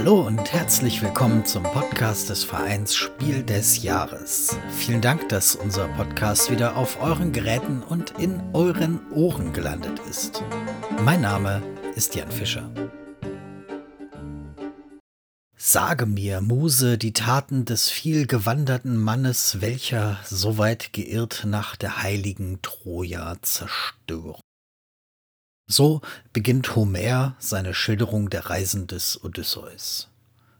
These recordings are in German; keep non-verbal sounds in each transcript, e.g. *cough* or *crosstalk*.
Hallo und herzlich willkommen zum Podcast des Vereins Spiel des Jahres. Vielen Dank, dass unser Podcast wieder auf euren Geräten und in euren Ohren gelandet ist. Mein Name ist Jan Fischer. Sage mir, Muse, die Taten des vielgewanderten Mannes, welcher so weit geirrt nach der heiligen Troja zerstörung. So beginnt Homer seine Schilderung der Reisen des Odysseus.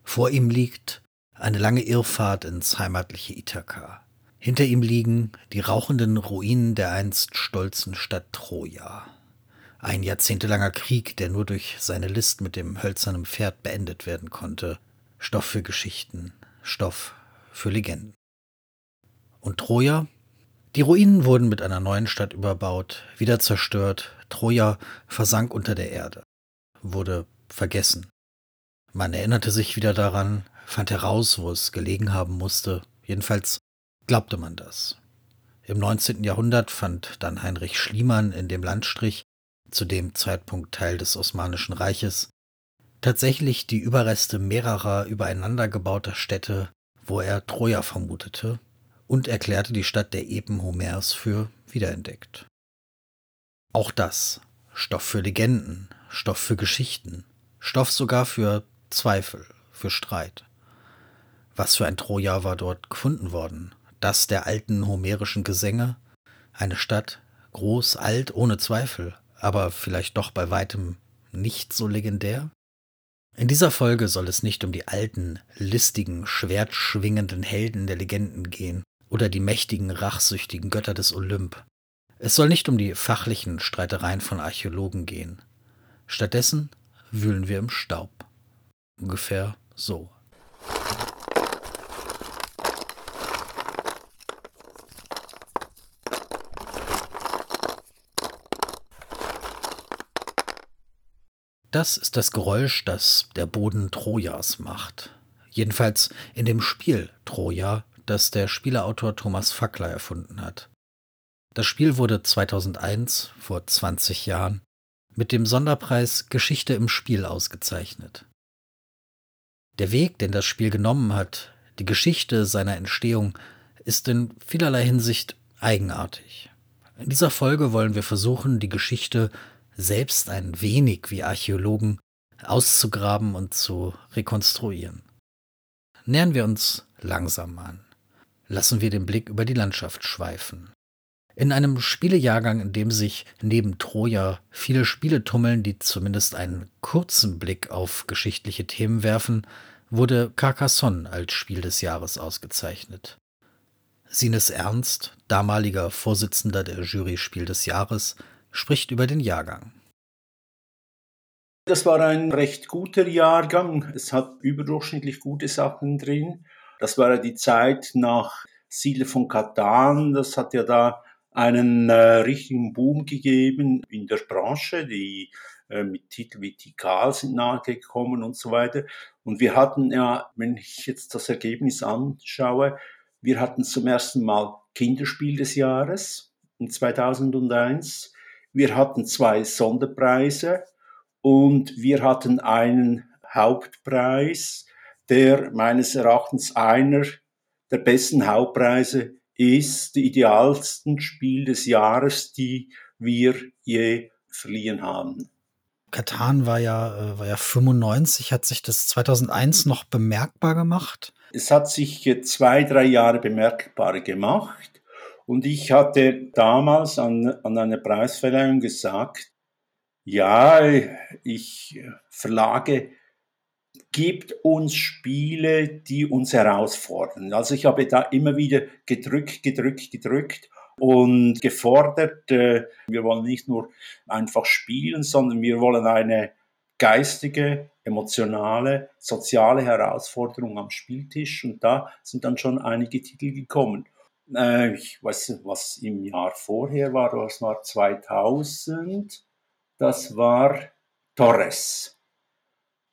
Vor ihm liegt eine lange Irrfahrt ins heimatliche Ithaka. Hinter ihm liegen die rauchenden Ruinen der einst stolzen Stadt Troja. Ein jahrzehntelanger Krieg, der nur durch seine List mit dem hölzernen Pferd beendet werden konnte, Stoff für Geschichten, Stoff für Legenden. Und Troja? Die Ruinen wurden mit einer neuen Stadt überbaut, wieder zerstört, Troja versank unter der Erde, wurde vergessen. Man erinnerte sich wieder daran, fand heraus, wo es gelegen haben musste, jedenfalls glaubte man das. Im 19. Jahrhundert fand dann Heinrich Schliemann in dem Landstrich, zu dem Zeitpunkt Teil des Osmanischen Reiches, tatsächlich die Überreste mehrerer übereinander gebauter Städte, wo er Troja vermutete, und erklärte die Stadt der Epen Homers für wiederentdeckt. Auch das Stoff für Legenden, Stoff für Geschichten, Stoff sogar für Zweifel, für Streit. Was für ein Troja war dort gefunden worden? Das der alten homerischen Gesänge? Eine Stadt, groß, alt, ohne Zweifel, aber vielleicht doch bei weitem nicht so legendär? In dieser Folge soll es nicht um die alten, listigen, schwertschwingenden Helden der Legenden gehen oder die mächtigen, rachsüchtigen Götter des Olymp. Es soll nicht um die fachlichen Streitereien von Archäologen gehen. Stattdessen wühlen wir im Staub. Ungefähr so. Das ist das Geräusch, das der Boden Trojas macht. Jedenfalls in dem Spiel Troja, das der Spieleautor Thomas Fackler erfunden hat. Das Spiel wurde 2001, vor 20 Jahren, mit dem Sonderpreis Geschichte im Spiel ausgezeichnet. Der Weg, den das Spiel genommen hat, die Geschichte seiner Entstehung, ist in vielerlei Hinsicht eigenartig. In dieser Folge wollen wir versuchen, die Geschichte selbst ein wenig wie Archäologen auszugraben und zu rekonstruieren. Nähern wir uns langsam an. Lassen wir den Blick über die Landschaft schweifen. In einem Spielejahrgang, in dem sich neben Troja viele Spiele tummeln, die zumindest einen kurzen Blick auf geschichtliche Themen werfen, wurde Carcassonne als Spiel des Jahres ausgezeichnet. Sines Ernst, damaliger Vorsitzender der Jury Spiel des Jahres, spricht über den Jahrgang. Das war ein recht guter Jahrgang. Es hat überdurchschnittlich gute Sachen drin. Das war ja die Zeit nach Siedler von Katan. Das hat ja da einen äh, richtigen Boom gegeben in der Branche. Die äh, mit Titeln wie Tikal sind nachgekommen und so weiter. Und wir hatten ja, wenn ich jetzt das Ergebnis anschaue, wir hatten zum ersten Mal Kinderspiel des Jahres in 2001 wir hatten zwei Sonderpreise und wir hatten einen Hauptpreis, der meines Erachtens einer der besten Hauptpreise ist, die idealsten Spiel des Jahres, die wir je verliehen haben. Katan war ja, äh, war ja 95, hat sich das 2001 noch bemerkbar gemacht? Es hat sich zwei, drei Jahre bemerkbar gemacht. Und ich hatte damals an, an einer Preisverleihung gesagt, ja, ich Verlage gibt uns Spiele, die uns herausfordern. Also ich habe da immer wieder gedrückt, gedrückt, gedrückt und gefordert, äh, wir wollen nicht nur einfach spielen, sondern wir wollen eine geistige, emotionale, soziale Herausforderung am Spieltisch und da sind dann schon einige Titel gekommen. Äh, ich weiß nicht, was im Jahr vorher war, das war 2000, das war Torres.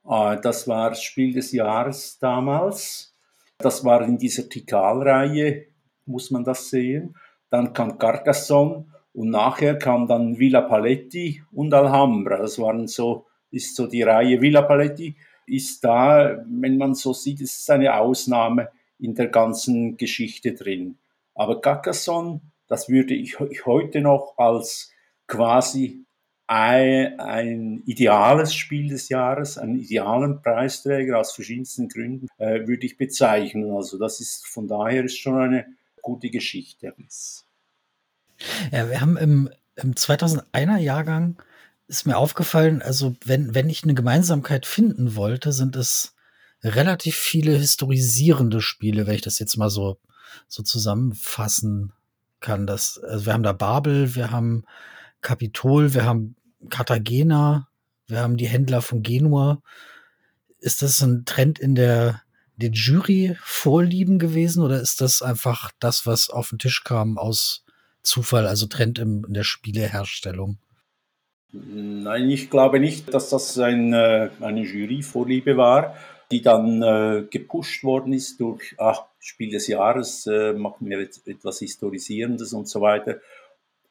Äh, das war das Spiel des Jahres damals. Das war in dieser Tikal-Reihe, muss man das sehen. Dann kam Carcassonne und nachher kam dann Villa Paletti und Alhambra. Das waren so, ist so die Reihe Villa Paletti ist da, wenn man so sieht, ist eine Ausnahme in der ganzen Geschichte drin. Aber Carcassonne, das würde ich heute noch als quasi ein, ein ideales Spiel des Jahres, einen idealen Preisträger aus verschiedensten Gründen, äh, würde ich bezeichnen. Also das ist von daher ist schon eine gute Geschichte. Ja, wir haben im, im 2001er Jahrgang ist mir aufgefallen, also wenn, wenn ich eine Gemeinsamkeit finden wollte, sind es relativ viele historisierende Spiele, wenn ich das jetzt mal so, so zusammenfassen kann. Das, also wir haben da Babel, wir haben Kapitol, wir haben Cartagena, wir haben die Händler von Genua. Ist das ein Trend in der, der Jury-Vorlieben gewesen oder ist das einfach das, was auf den Tisch kam aus Zufall, also Trend in, in der Spieleherstellung? Nein, ich glaube nicht, dass das ein, äh, eine Jury-Vorliebe war, die dann äh, gepusht worden ist durch ach, Spiel des Jahres, äh, machen wir jetzt etwas Historisierendes und so weiter.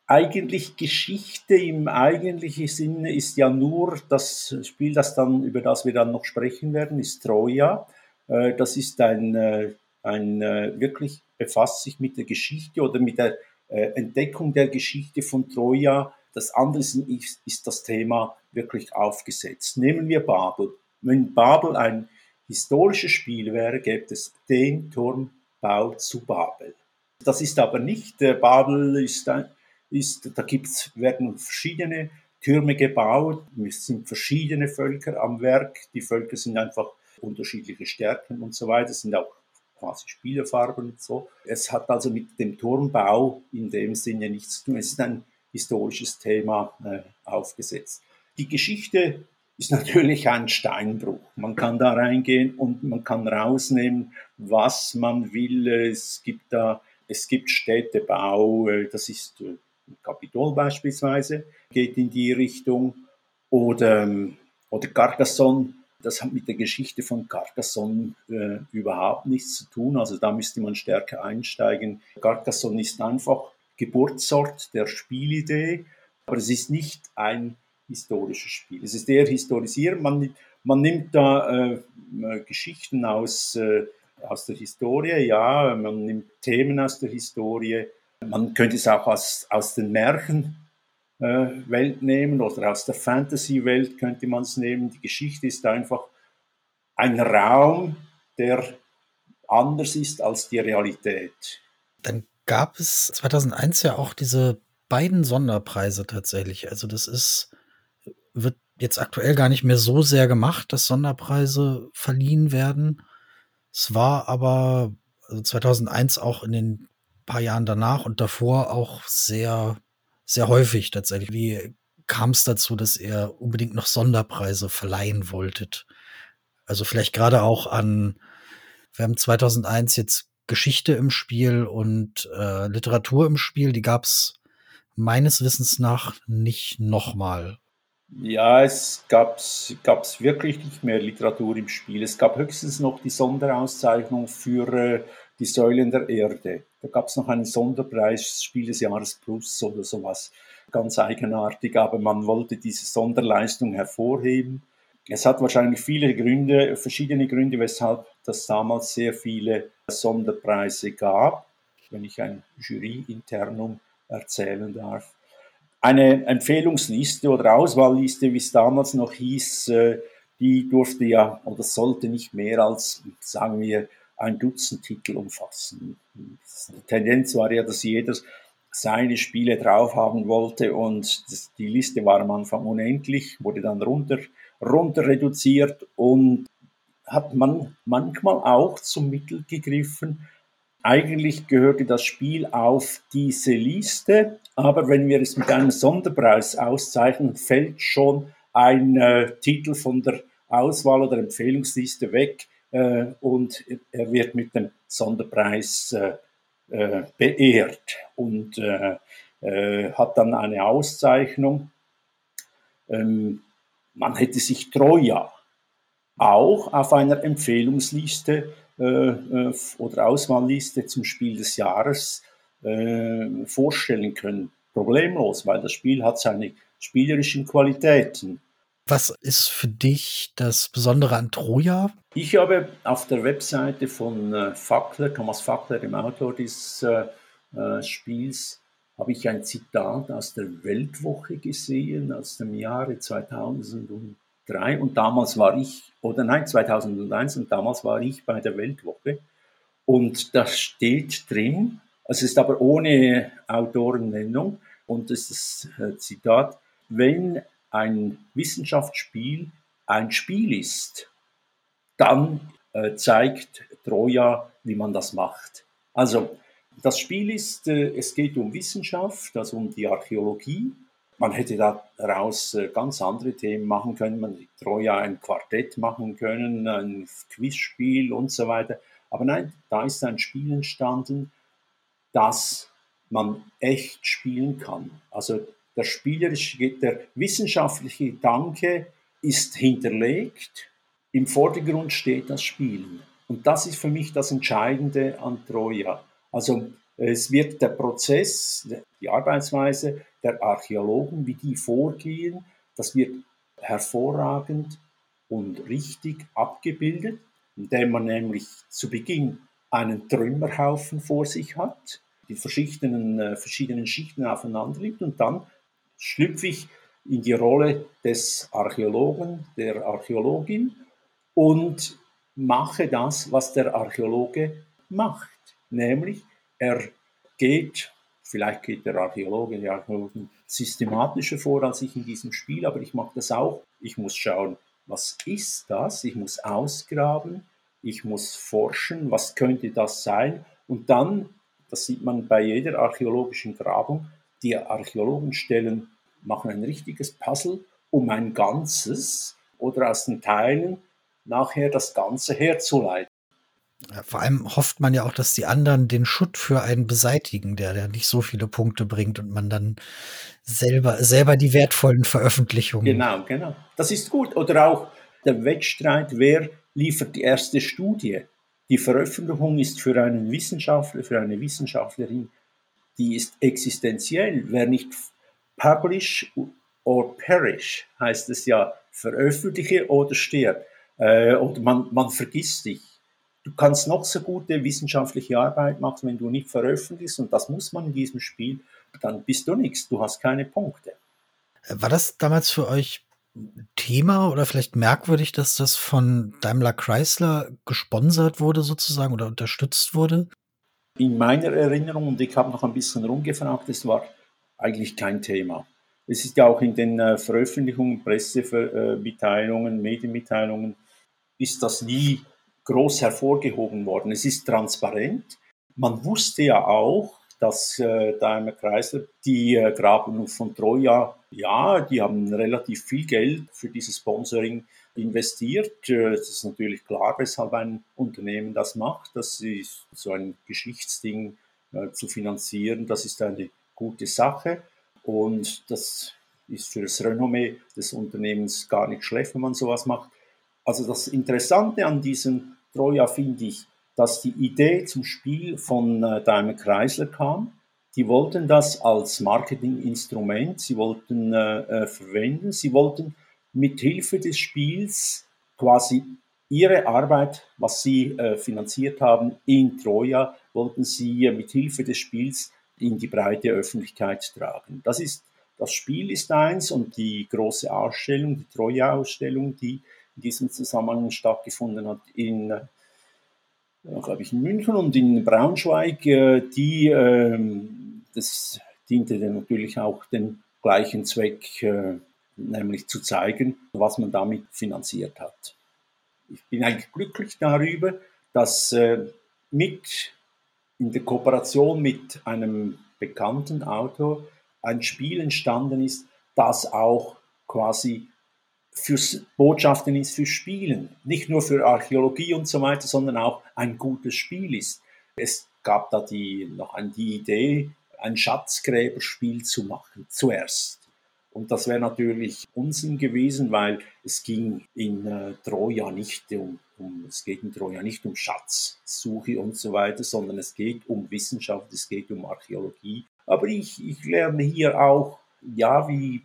Eigentlich Geschichte im eigentlichen Sinne ist ja nur das Spiel, das dann, über das wir dann noch sprechen werden, ist Troja. Äh, das ist ein, äh, ein äh, wirklich befasst sich mit der Geschichte oder mit der Entdeckung der Geschichte von Troja das andere ist, ist das Thema wirklich aufgesetzt. Nehmen wir Babel. Wenn Babel ein historisches Spiel wäre, gäbe es den Turmbau zu Babel. Das ist aber nicht, Babel ist, ist da gibt's, werden verschiedene Türme gebaut, es sind verschiedene Völker am Werk, die Völker sind einfach unterschiedliche Stärken und so weiter, sind auch quasi Spielefarben und so. Es hat also mit dem Turmbau in dem Sinne nichts zu tun. Es ist ein historisches Thema äh, aufgesetzt. Die Geschichte ist natürlich ein Steinbruch. Man kann da reingehen und man kann rausnehmen, was man will. Es gibt da, es gibt Städtebau, äh, das ist äh, Kapitol beispielsweise, geht in die Richtung. Oder, ähm, oder Carcassonne, das hat mit der Geschichte von Carcassonne äh, überhaupt nichts zu tun. Also da müsste man stärker einsteigen. Carcassonne ist einfach Geburtsort der Spielidee, aber es ist nicht ein historisches Spiel. Es ist eher historisieren. Man, man nimmt da äh, Geschichten aus, äh, aus der Historie, ja, man nimmt Themen aus der Historie. Man könnte es auch aus, aus den Märchenwelt äh, nehmen oder aus der Fantasy-Welt könnte man es nehmen. Die Geschichte ist einfach ein Raum, der anders ist als die Realität. Dann gab es 2001 ja auch diese beiden Sonderpreise tatsächlich. Also das ist, wird jetzt aktuell gar nicht mehr so sehr gemacht, dass Sonderpreise verliehen werden. Es war aber also 2001 auch in den paar Jahren danach und davor auch sehr, sehr häufig tatsächlich. Wie kam es dazu, dass ihr unbedingt noch Sonderpreise verleihen wolltet? Also vielleicht gerade auch an, wir haben 2001 jetzt Geschichte im Spiel und äh, Literatur im Spiel, die gab es meines Wissens nach nicht nochmal. Ja, es gab es wirklich nicht mehr Literatur im Spiel. Es gab höchstens noch die Sonderauszeichnung für äh, die Säulen der Erde. Da gab es noch einen Sonderpreis, Spiel des Jahres Plus oder sowas. Ganz eigenartig, aber man wollte diese Sonderleistung hervorheben. Es hat wahrscheinlich viele Gründe, verschiedene Gründe, weshalb das damals sehr viele Sonderpreise gab, wenn ich ein Jury-Internum erzählen darf. Eine Empfehlungsliste oder Auswahlliste, wie es damals noch hieß, äh, die durfte ja oder sollte nicht mehr als, sagen wir, ein Dutzend Titel umfassen. Die Tendenz war ja, dass jeder seine Spiele drauf haben wollte und die Liste war am Anfang unendlich, wurde dann runter, runter reduziert und hat man manchmal auch zum Mittel gegriffen. Eigentlich gehörte das Spiel auf diese Liste, aber wenn wir es mit einem Sonderpreis auszeichnen, fällt schon ein äh, Titel von der Auswahl oder Empfehlungsliste weg und er wird mit dem Sonderpreis äh, äh beehrt und äh, äh, hat dann eine Auszeichnung. Ähm, man hätte sich Troja auch auf einer Empfehlungsliste äh, äh, oder Auswahlliste zum Spiel des Jahres äh, vorstellen können. Problemlos, weil das Spiel hat seine spielerischen Qualitäten. Was ist für dich das Besondere an Troja? Ich habe auf der Webseite von äh, Fackler, Thomas Fackler, dem Autor dieses äh, äh, Spiels, habe ich ein Zitat aus der Weltwoche gesehen aus dem Jahre 2003 und damals war ich, oder nein, 2001 und damals war ich bei der Weltwoche und da steht drin, es ist aber ohne Autorennennung und das ist das Zitat, wenn ein Wissenschaftsspiel ein Spiel ist, dann äh, zeigt Troja, wie man das macht. Also das Spiel ist, äh, es geht um Wissenschaft, also um die Archäologie. Man hätte daraus äh, ganz andere Themen machen können. Man hätte Troja ein Quartett machen können, ein Quizspiel und so weiter. Aber nein, da ist ein Spiel entstanden, das man echt spielen kann. Also der spielerische, der wissenschaftliche Gedanke ist hinterlegt, im Vordergrund steht das Spielen. Und das ist für mich das Entscheidende an Troja. Also es wird der Prozess, die Arbeitsweise der Archäologen, wie die vorgehen, das wird hervorragend und richtig abgebildet, indem man nämlich zu Beginn einen Trümmerhaufen vor sich hat, die verschiedenen, äh, verschiedenen Schichten aufeinander liegt und dann schlüpfe ich in die Rolle des Archäologen, der Archäologin und mache das, was der Archäologe macht. Nämlich, er geht, vielleicht geht der Archäologe, die Archäologin systematischer vor als ich in diesem Spiel, aber ich mache das auch. Ich muss schauen, was ist das? Ich muss ausgraben, ich muss forschen, was könnte das sein? Und dann, das sieht man bei jeder archäologischen Grabung, die Archäologen stellen, machen ein richtiges Puzzle um ein Ganzes oder aus den Teilen nachher das Ganze herzuleiten. Ja, vor allem hofft man ja auch, dass die anderen den Schutt für einen beseitigen, der, der nicht so viele Punkte bringt und man dann selber, selber die wertvollen Veröffentlichungen. Genau, genau. Das ist gut. Oder auch der Wettstreit, wer liefert die erste Studie? Die Veröffentlichung ist für einen Wissenschaftler, für eine Wissenschaftlerin, die ist existenziell. Wer nicht publish or perish, heißt es ja, veröffentliche oder stirb. Äh, oder man, man vergisst dich. Du kannst noch so gute wissenschaftliche Arbeit machen, wenn du nicht veröffentlichst, und das muss man in diesem Spiel, dann bist du nichts, du hast keine Punkte. War das damals für euch Thema oder vielleicht merkwürdig, dass das von Daimler Chrysler gesponsert wurde sozusagen oder unterstützt wurde? In meiner Erinnerung, und ich habe noch ein bisschen rumgefragt, es war eigentlich kein Thema. Es ist ja auch in den äh, Veröffentlichungen, Pressemitteilungen, Medienmitteilungen, ist das nie groß hervorgehoben worden. Es ist transparent. Man wusste ja auch, dass äh, Daimler Chrysler die äh, Grabung von Troja, ja, die haben relativ viel Geld für dieses Sponsoring investiert. Äh, es ist natürlich klar, weshalb ein Unternehmen das macht. Das ist so ein Geschichtsding äh, zu finanzieren. Das ist eine gute Sache und das ist für das Renommee des Unternehmens gar nicht schlecht, wenn man sowas macht. Also das Interessante an diesem Troja finde ich, dass die Idee zum Spiel von äh, Daimler Chrysler kam. Die wollten das als Marketinginstrument, sie wollten äh, äh, verwenden, sie wollten mit Hilfe des Spiels quasi ihre Arbeit, was sie äh, finanziert haben in Troja, wollten sie äh, mit Hilfe des Spiels in die breite Öffentlichkeit tragen. Das ist das Spiel ist eins und die große Ausstellung, die Troja-Ausstellung, die in diesem Zusammenhang stattgefunden hat in, äh, glaube ich, in München und in Braunschweig, äh, die, ähm, das diente natürlich auch dem gleichen Zweck, äh, nämlich zu zeigen, was man damit finanziert hat. Ich bin eigentlich glücklich darüber, dass mit in der Kooperation mit einem bekannten Autor ein Spiel entstanden ist, das auch quasi fürs Botschaften ist für Spielen, nicht nur für Archäologie und so weiter, sondern auch ein gutes Spiel ist. Es gab da die, noch die Idee, ein Schatzgräberspiel zu machen, zuerst. Und das wäre natürlich Unsinn gewesen, weil es ging in äh, Troja nicht um, um, es geht in Troja nicht um Schatzsuche und so weiter, sondern es geht um Wissenschaft, es geht um Archäologie. Aber ich, ich lerne hier auch, ja, wie,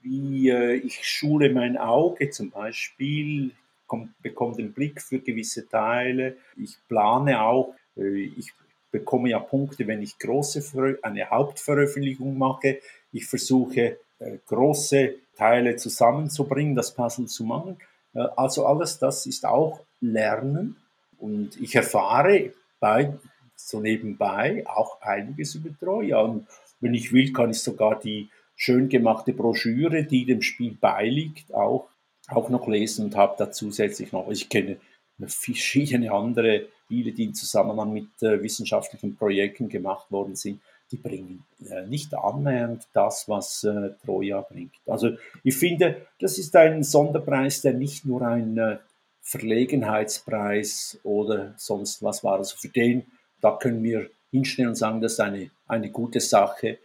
wie äh, ich schule mein Auge zum Beispiel, komm, bekomme den Blick für gewisse Teile. Ich plane auch, äh, ich bekomme ja Punkte, wenn ich große eine Hauptveröffentlichung mache. Ich versuche große Teile zusammenzubringen, das Puzzle zu machen. Äh, also alles das ist auch Lernen und ich erfahre bei, so nebenbei auch einiges über Troja. Und wenn ich will, kann ich sogar die schön gemachte Broschüre, die dem Spiel beiliegt, auch, auch noch lesen und habe da zusätzlich noch, ich kenne verschiedene andere Spiele, die im Zusammenhang mit äh, wissenschaftlichen Projekten gemacht worden sind, die bringen äh, nicht annähernd das, was äh, Troja bringt. Also ich finde, das ist ein Sonderpreis, der nicht nur ein äh, Verlegenheitspreis oder sonst was war. Also für den, da können wir hinstellen und sagen, das ist eine, eine gute Sache.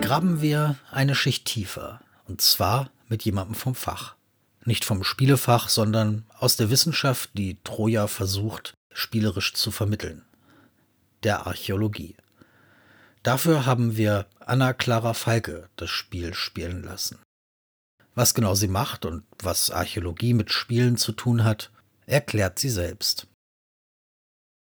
Graben wir eine Schicht tiefer, und zwar mit jemandem vom Fach. Nicht vom Spielefach, sondern aus der Wissenschaft, die Troja versucht, spielerisch zu vermitteln. Der Archäologie. Dafür haben wir Anna Clara Falke das Spiel spielen lassen. Was genau sie macht und was Archäologie mit Spielen zu tun hat, erklärt sie selbst.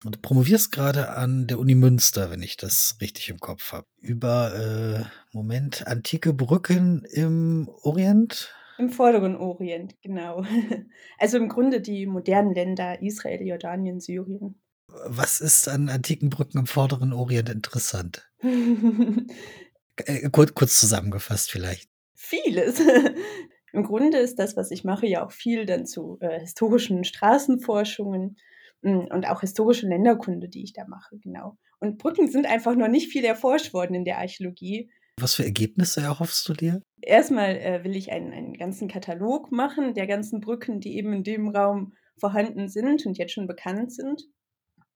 Und du promovierst gerade an der Uni Münster, wenn ich das richtig im Kopf habe. Über, äh, Moment, antike Brücken im Orient? Im vorderen Orient, genau. *laughs* Also im Grunde die modernen Länder Israel, Jordanien, Syrien. Was ist an antiken Brücken im vorderen Orient interessant? *laughs* äh, kurz, kurz zusammengefasst vielleicht. Vieles. *laughs* Im Grunde ist das, was ich mache, ja auch viel dann zu äh, historischen Straßenforschungen mh, hm, und auch historische Länderkunde, die ich da mache, genau. Und Brücken sind einfach noch nicht viel erforscht worden in der Archäologie. Was für Ergebnisse erhoffst du dir? Erstmal äh, will ich einen, einen ganzen Katalog machen der ganzen Brücken, die eben in dem Raum vorhanden sind und jetzt schon bekannt sind.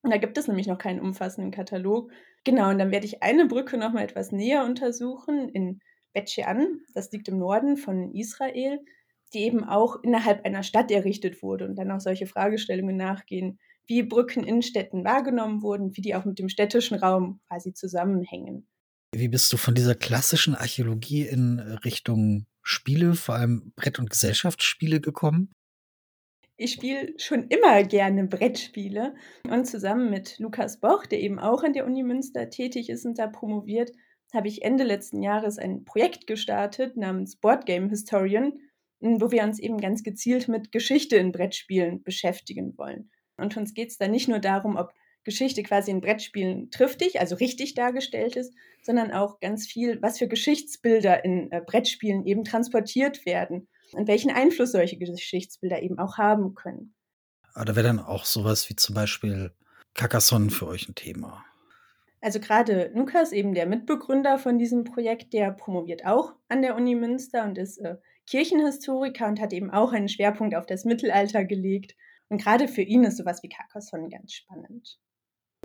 Und da gibt es nämlich noch keinen umfassenden Katalog. Genau, und dann werde ich eine Brücke nochmal etwas näher untersuchen in Bet Shean, das liegt im Norden von Israel, die eben auch innerhalb einer Stadt errichtet wurde und dann auch solche Fragestellungen nachgehen, wie Brücken in Städten wahrgenommen wurden, wie die auch mit dem städtischen Raum quasi zusammenhängen. Wie bist du von dieser klassischen Archäologie in Richtung Spiele, vor allem Brett- und Gesellschaftsspiele gekommen? Ich spiele schon immer gerne Brettspiele und zusammen mit Lukas Boch, der eben auch an der Uni Münster tätig ist und da promoviert, habe ich Ende letzten Jahres ein Projekt gestartet namens Board Game Historian, wo wir uns eben ganz gezielt mit Geschichte in Brettspielen beschäftigen wollen. Und uns geht es da nicht nur darum, ob Geschichte quasi in Brettspielen triftig, also richtig dargestellt ist, sondern auch ganz viel, was für Geschichtsbilder in äh, Brettspielen eben transportiert werden und welchen Einfluss solche Geschichtsbilder eben auch haben können. Aber da wäre dann auch sowas wie zum Beispiel Carcassonne für euch ein Thema. Also gerade Lukas, eben der Mitbegründer von diesem Projekt, der promoviert auch an der Uni Münster und ist äh, Kirchenhistoriker und hat eben auch einen Schwerpunkt auf das Mittelalter gelegt. Und gerade für ihn ist sowas wie Carcassonne ganz spannend.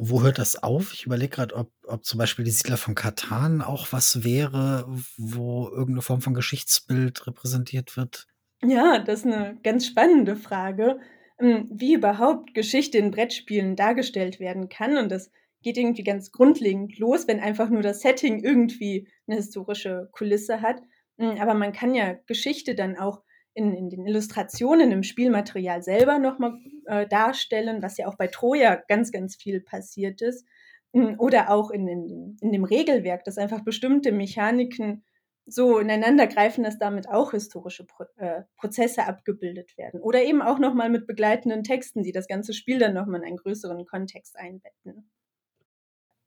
Wo hört das auf? Ich überlege gerade, ob, ob zum Beispiel die Siedler von Katan auch was wäre, wo irgendeine Form von Geschichtsbild repräsentiert wird. Ja, das ist eine ganz spannende Frage, ähm, wie überhaupt Geschichte in Brettspielen dargestellt werden kann. Und das geht irgendwie ganz grundlegend los, wenn einfach nur das Setting irgendwie eine historische Kulisse hat. Hm, aber man kann ja Geschichte dann auch in, in den Illustrationen, im Spielmaterial selber nochmal äh, darstellen, was ja auch bei Troja ganz, ganz viel passiert ist. Hm, oder auch in, in, in dem Regelwerk, dass einfach bestimmte Mechaniken so ineinander greifen, dass damit auch historische Pro äh, Prozesse abgebildet werden. Oder eben auch nochmal mit begleitenden Texten, die das ganze Spiel dann nochmal in einen größeren Kontext einbetten.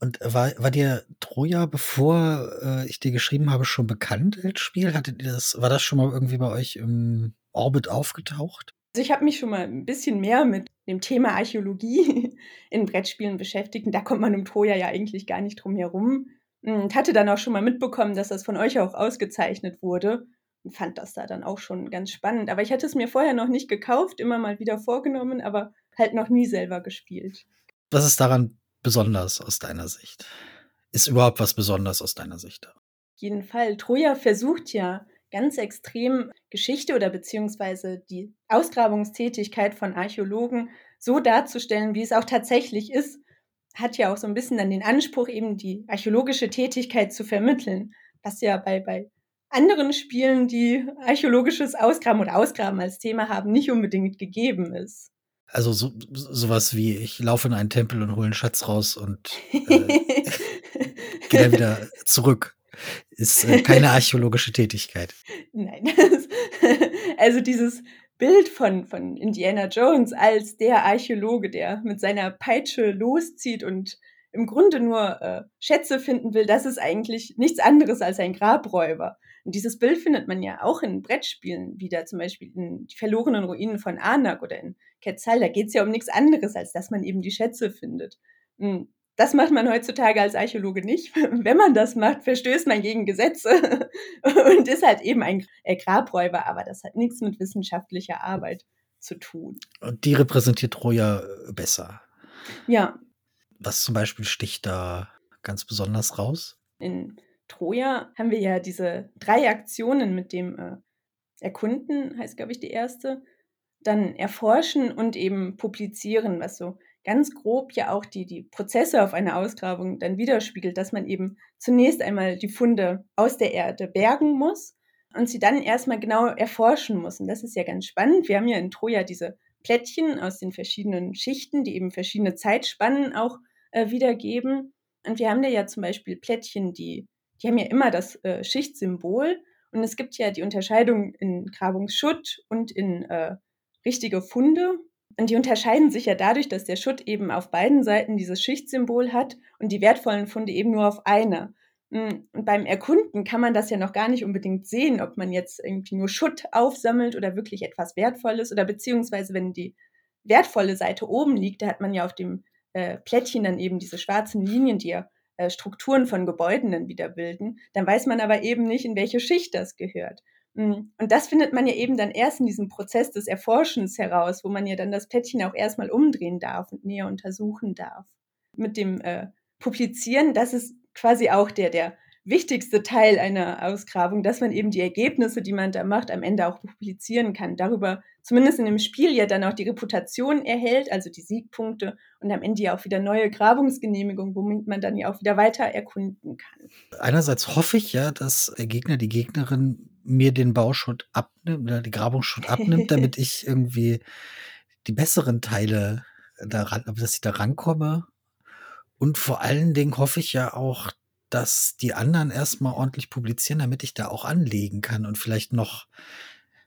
Und war, war dir Troja, bevor äh, ich dir geschrieben habe, schon bekannt als Spiel? Hattet ihr das, war das schon mal irgendwie bei euch im Orbit aufgetaucht? Also ich habe mich schon mal ein bisschen mehr mit dem Thema Archäologie *laughs* in Brettspielen beschäftigt. Und da kommt man um Troja ja eigentlich gar nicht drum herum. Und hatte dann auch schon mal mitbekommen, dass das von euch auch ausgezeichnet wurde. Und fand das da dann auch schon ganz spannend. Aber ich hatte es mir vorher noch nicht gekauft, immer mal wieder vorgenommen, aber halt noch nie selber gespielt. Was ist daran besonders aus deiner Sicht? Ist überhaupt was besonders aus deiner Sicht? Jeden Fall. Troja versucht ja ganz extrem Geschichte oder beziehungsweise die Ausgrabungstätigkeit von Archäologen so darzustellen, wie es auch tatsächlich ist. hat ja auch so ein bisschen dann den Anspruch, eben die archäologische Tätigkeit zu vermitteln, was ja bei, bei anderen Spielen, die archäologisches Ausgraben oder Ausgraben als Thema haben, nicht unbedingt gegeben ist. Also so, sowas wie, ich laufe in einen Tempel und hole einen Schatz raus und äh, gehe dann wieder *laughs* zurück. Ist äh, keine archäologische Tätigkeit. Nein. *laughs* also dieses Bild von, von Indiana Jones als der Archäologe, der mit seiner Peitsche loszieht und im Grunde nur äh, Schätze finden will, das ist eigentlich nichts anderes als ein Grabräuber. Und dieses Bild findet man ja auch in Brettspielen wieder, zum Beispiel in die verlorenen Ruinen von Anak oder in Quetzal. Da geht es ja um nichts anderes, als dass man eben die Schätze findet. Hm, das macht man heutzutage als Archäologe nicht. *laughs* Wenn man das macht, verstößt man gegen Gesetze *laughs* und ist halt eben ein Grabräuber, aber das hat nichts mit wissenschaftlicher Arbeit zu tun. Und die repräsentiert Troja äh, besser. Ja. Was zum Beispiel sticht da ganz besonders raus? In Troja haben wir ja diese drei Aktionen mit dem äh, Erkunden, heißt glaube ich die erste, dann erforschen und eben publizieren, was so ganz grob ja auch die, die Prozesse auf einer Ausgrabung dann widerspiegelt, dass man eben zunächst einmal die Funde aus der Erde bergen muss und sie dann erstmal genau erforschen muss. Und das ist ja ganz spannend. Wir haben ja in Troja diese Plättchen aus den verschiedenen Schichten, die eben verschiedene Zeitspannen auch äh, wiedergeben. Und wir haben da ja zum Beispiel Plättchen, die die haben ja immer das äh, Schichtsymbol. Und es gibt ja die Unterscheidung in Grabungsschutt und in äh, richtige Funde. Und die unterscheiden sich ja dadurch, dass der Schutt eben auf beiden Seiten dieses Schichtsymbol hat und die wertvollen Funde eben nur auf einer. Hm, und beim Erkunden kann man das ja noch gar nicht unbedingt sehen, ob man jetzt irgendwie nur Schutt aufsammelt oder wirklich etwas Wertvolles oder beziehungsweise wenn die wertvolle Seite oben liegt, da hat man ja auf dem äh, Plättchen dann eben diese schwarzen Linien, die ja äh, Strukturen von Gebäuden dann wieder bilden, dann weiß man aber eben nicht, in welche Schicht das gehört. Mm, und das findet man ja eben dann erst in diesem Prozess des Erforschens heraus, wo man ja dann das Plättchen auch erstmal umdrehen darf und näher untersuchen darf. Mit dem äh, Publizieren, das ist quasi auch der, der wichtigste Teil einer Ausgrabung, dass man eben die Ergebnisse, die man da macht, am Ende auch publizieren kann. Darüber zumindest in dem Spiel ja dann auch die Reputation erhält, also die Siegpunkte und am Ende ja auch wieder neue Grabungsgenehmigungen, womit man dann ja auch wieder weiter erkunden kann. Einerseits hoffe ich ja, dass der Gegner, die Gegnerin mir den Bauschutt abnimmt oder die Grabungsschutt abnimmt, *laughs* damit ich irgendwie die besseren Teile daran, dass ich da rankomme. Und vor allen Dingen hoffe ich ja auch, dass die anderen erstmal ordentlich publizieren, damit ich da auch anlegen kann und vielleicht noch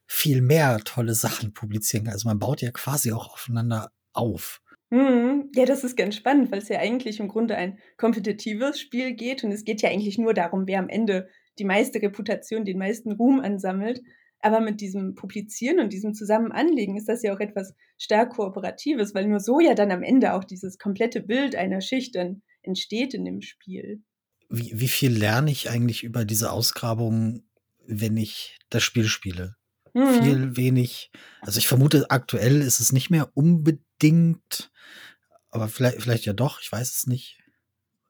viel mehr tolle Sachen publizieren kann. Also man baut ja quasi auch aufeinander auf. Mhm. Ja, das ist ganz spannend, weil es ja eigentlich im Grunde ein kompetitives Spiel geht und es geht ja eigentlich nur darum, wer am Ende die meiste Reputation, den meisten Ruhm ansammelt. Aber mit diesem Publizieren und diesem Zusammenanlegen ist das ja auch etwas stark Kooperatives, weil nur so ja dann am Ende auch dieses komplette Bild einer Schicht dann entsteht in dem Spiel wie, wie viel lerne ich eigentlich über diese Ausgrabung, wenn ich das Spiel spiele? Mhm. Viel, wenig. Also ich vermute, aktuell ist es nicht mehr unbedingt, aber vielleicht, vielleicht ja doch, ich weiß es nicht.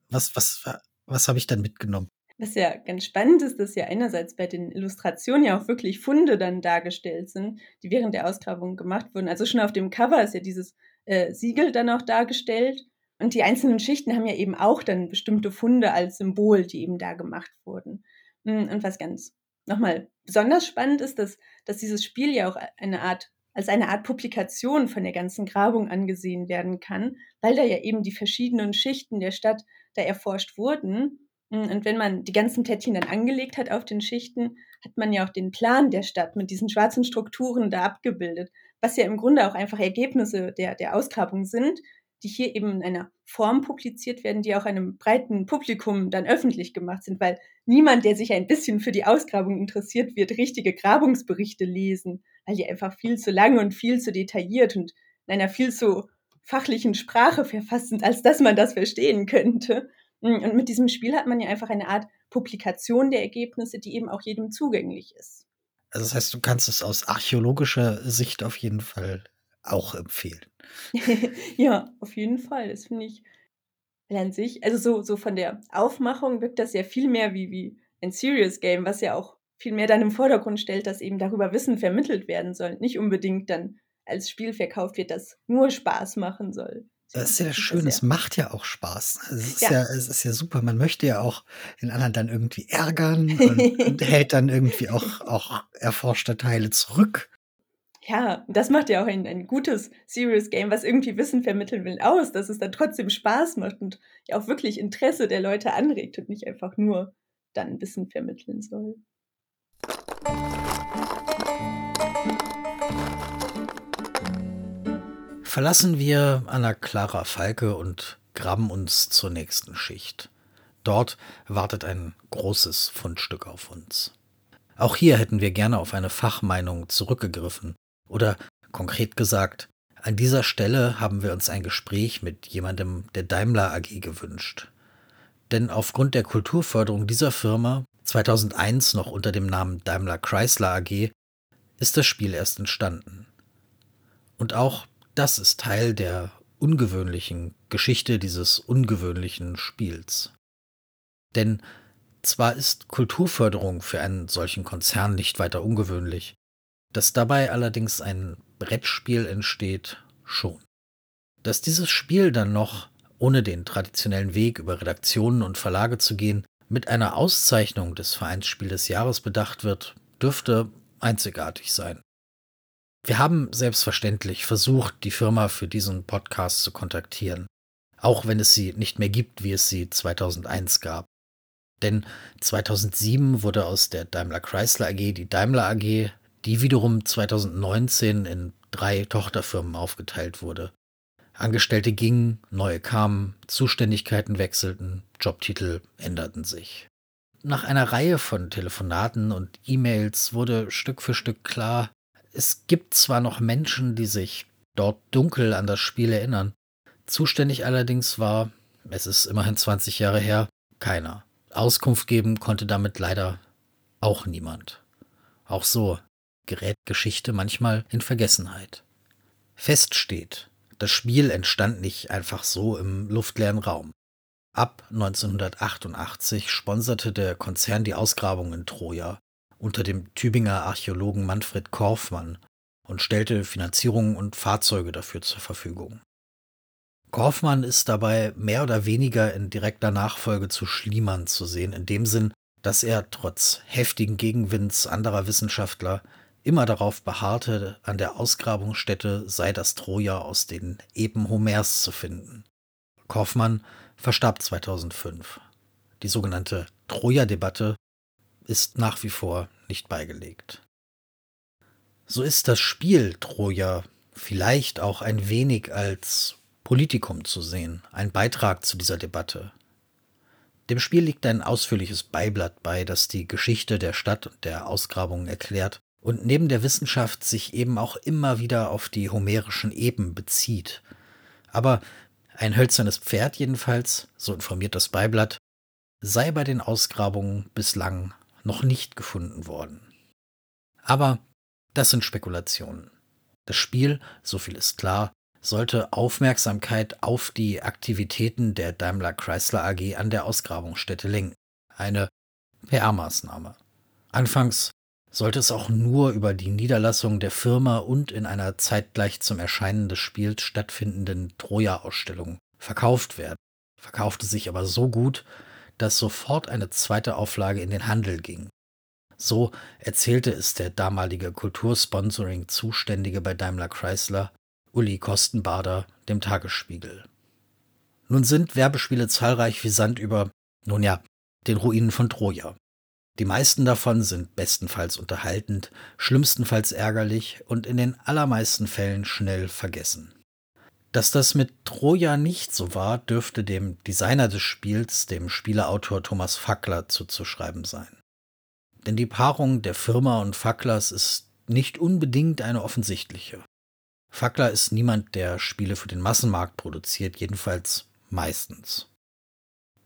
Was, was, was habe ich dann mitgenommen? Was ja ganz spannend ist, dass ja einerseits bei den Illustrationen ja auch wirklich Funde dann dargestellt sind, die während der Ausgrabung gemacht wurden. Also schon auf dem Cover ist ja dieses äh, Siegel dann auch dargestellt. Und die einzelnen Schichten haben ja eben auch dann bestimmte Funde als Symbol, die eben da gemacht wurden. Hm, und was ganz nochmal besonders spannend ist, dass, dass dieses Spiel ja auch eine Art, als eine Art Publikation von der ganzen Grabung angesehen werden kann, weil da ja eben die verschiedenen Schichten der Stadt da erforscht wurden. Hm, und wenn man die ganzen Plättchen dann angelegt hat auf den Schichten, hat man ja auch den Plan der Stadt mit diesen schwarzen Strukturen da abgebildet, was ja im Grunde auch einfach Ergebnisse der, der Ausgrabung sind, die hier eben in einer Form publiziert werden, die auch einem breiten Publikum dann öffentlich gemacht sind, weil niemand, der sich ein bisschen für die Ausgrabung interessiert, wird richtige Grabungsberichte lesen, weil die einfach viel zu lang und viel zu detailliert und in einer viel zu fachlichen Sprache verfasst sind, als dass man das verstehen könnte. Und mit diesem Spiel hat man ja einfach eine Art Publikation der Ergebnisse, die eben auch jedem zugänglich ist. Also das heißt, du kannst es aus archäologischer Sicht auf jeden Fall auch empfehlen. *laughs* ja, auf jeden Fall. Das finde ich an sich, also so, so von der Aufmachung wirkt das ja viel mehr wie, wie ein Serious Game, was ja auch viel mehr dann im Vordergrund stellt, dass eben darüber Wissen vermittelt werden soll. Nicht unbedingt dann als Spiel verkauft wird, das nur Spaß machen soll. Das ist ja das Schöne, es macht ja auch Spaß. Es ist Ja. ja, es ist ja super. Man möchte ja auch den anderen dann irgendwie ärgern *laughs* und, und hält dann irgendwie auch, auch erforschte Teile zurück. Ja, das macht ja auch ein, ein gutes Serious Game, was irgendwie Wissen vermitteln will, aus, dass es dann trotzdem Spaß macht und ja auch wirklich Interesse der Leute anregt und nicht einfach nur dann Wissen vermitteln soll. Verlassen wir Anna Clara Falke und graben uns zur nächsten Schicht. Dort wartet ein großes Fundstück auf uns. Auch hier hätten wir gerne auf eine Fachmeinung zurückgegriffen. Oder konkret gesagt, an dieser Stelle haben wir uns ein Gespräch mit jemandem der Daimler AG gewünscht. Denn aufgrund der Kulturförderung dieser Firma, 2001 noch unter dem Namen Daimler Chrysler AG, ist das Spiel erst entstanden. Und auch das ist Teil der ungewöhnlichen Geschichte dieses ungewöhnlichen Spiels. Denn zwar ist Kulturförderung für einen solchen Konzern nicht weiter ungewöhnlich, dass dabei allerdings ein Brettspiel entsteht, schon. Dass dieses Spiel dann noch, ohne den traditionellen Weg über Redaktionen und Verlage zu gehen, mit einer Auszeichnung des Vereinsspiel des Jahres bedacht wird, dürfte einzigartig sein. Wir haben selbstverständlich versucht, die Firma für diesen Podcast zu kontaktieren, auch wenn es sie nicht mehr gibt, wie es sie 2001 gab. Denn 2007 wurde aus der Daimler Chrysler AG die Daimler AG, die wiederum 2019 in drei Tochterfirmen aufgeteilt wurde. Angestellte gingen, neue kamen, Zuständigkeiten wechselten, Jobtitel änderten sich. Nach einer Reihe von Telefonaten und E-Mails wurde Stück für Stück klar, es gibt zwar noch Menschen, die sich dort dunkel an das Spiel erinnern, zuständig allerdings war, es ist immerhin 20 Jahre her, keiner. Auskunft geben konnte damit leider auch niemand. Auch so gerät Geschichte manchmal in Vergessenheit. Fest steht, das Spiel entstand nicht einfach so im luftleeren Raum. Ab 1988 sponserte der Konzern die Ausgrabung in Troja unter dem Tübinger Archäologen Manfred Korfmann und stellte Finanzierung und Fahrzeuge dafür zur Verfügung. Korfmann ist dabei mehr oder weniger in direkter Nachfolge zu Schliemann zu sehen, in dem Sinn, dass er trotz heftigen Gegenwinds anderer Wissenschaftler immer darauf beharrte, an der Ausgrabungsstätte sei das Troja aus den Epen Homers zu finden. Korfmann verstarb 2005. Die sogenannte Troja-Debatte ist nach wie vor nicht beigelegt. So ist das Spiel Troja vielleicht auch ein wenig als Politikum zu sehen, ein Beitrag zu dieser Debatte. Dem Spiel liegt ein ausführliches Beiblatt bei, das die Geschichte der Stadt und der Ausgrabungen erklärt und neben der Wissenschaft sich eben auch immer wieder auf die homerischen Eben bezieht. Aber ein hölzernes Pferd jedenfalls, so informiert das Beiblatt, sei bei den Ausgrabungen bislang noch nicht gefunden worden. Aber das sind Spekulationen. Das Spiel, so viel ist klar, sollte Aufmerksamkeit auf die Aktivitäten der Daimler Chrysler AG an der Ausgrabungsstätte lenken. Eine PR-Maßnahme. Anfangs sollte es auch nur über die Niederlassung der Firma und in einer zeitgleich zum Erscheinen des Spiels stattfindenden Troja-Ausstellung verkauft werden, verkaufte sich aber so gut, dass sofort eine zweite Auflage in den Handel ging. So erzählte es der damalige Kultursponsoring-Zuständige bei Daimler Chrysler, Uli Kostenbader, dem Tagesspiegel. Nun sind Werbespiele zahlreich wie Sand über, nun ja, den Ruinen von Troja. Die meisten davon sind bestenfalls unterhaltend, schlimmstenfalls ärgerlich und in den allermeisten Fällen schnell vergessen. Dass das mit Troja nicht so war, dürfte dem Designer des Spiels, dem Spieleautor Thomas Fackler, zuzuschreiben sein. Denn die Paarung der Firma und Facklers ist nicht unbedingt eine offensichtliche. Fackler ist niemand, der Spiele für den Massenmarkt produziert, jedenfalls meistens.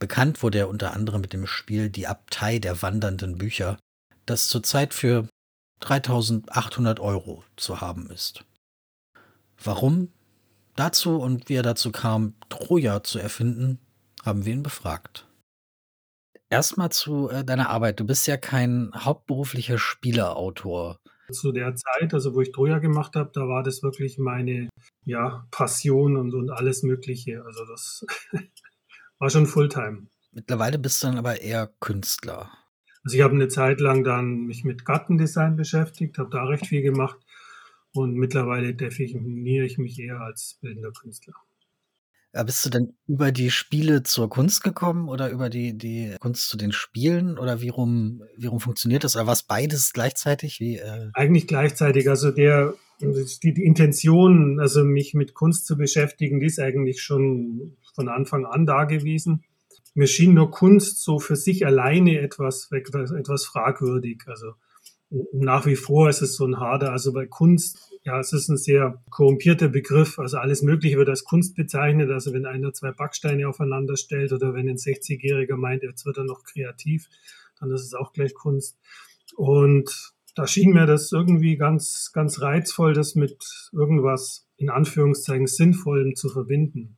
Bekannt wurde er unter anderem mit dem Spiel Die Abtei der wandernden Bücher, das zurzeit für 3800 Euro zu haben ist. Warum? Dazu und wie er dazu kam, Troja zu erfinden, haben wir ihn befragt. Erstmal zu äh, deiner Arbeit. Du bist ja kein hauptberuflicher Spieleautor. Zu der Zeit, also wo ich Troja gemacht habe, da war das wirklich meine ja, Passion und, und alles Mögliche. Also das *laughs* war schon Fulltime. Mittlerweile bist du dann aber eher Künstler. Also ich habe eine Zeit lang dann mich mit Gartendesign beschäftigt, habe da recht viel gemacht und mittlerweile definiere ich mich eher als bildender Künstler. Ja, bist du denn über die Spiele zur Kunst gekommen oder über die, die Kunst zu den Spielen? Oder wie rum, wie rum funktioniert das? Oder was beides gleichzeitig? Wie, äh Eigentlich gleichzeitig. Also der, die, die Intention, also mich mit Kunst zu beschäftigen, die ist eigentlich schon von Anfang an da gewesen. Mir schien nur Kunst so für sich alleine etwas, etwas, fragwürdig. Also nach wie vor ist es so ein harter, also bei Kunst ja, es ist ein sehr korrumpierter Begriff. Also alles Mögliche wird als Kunst bezeichnet. Also wenn einer zwei Backsteine aufeinander stellt oder wenn ein 60-Jähriger meint, jetzt wird er noch kreativ, dann ist es auch gleich Kunst. Und da schien mir das irgendwie ganz, ganz reizvoll, das mit irgendwas in Anführungszeichen Sinnvollem zu verbinden.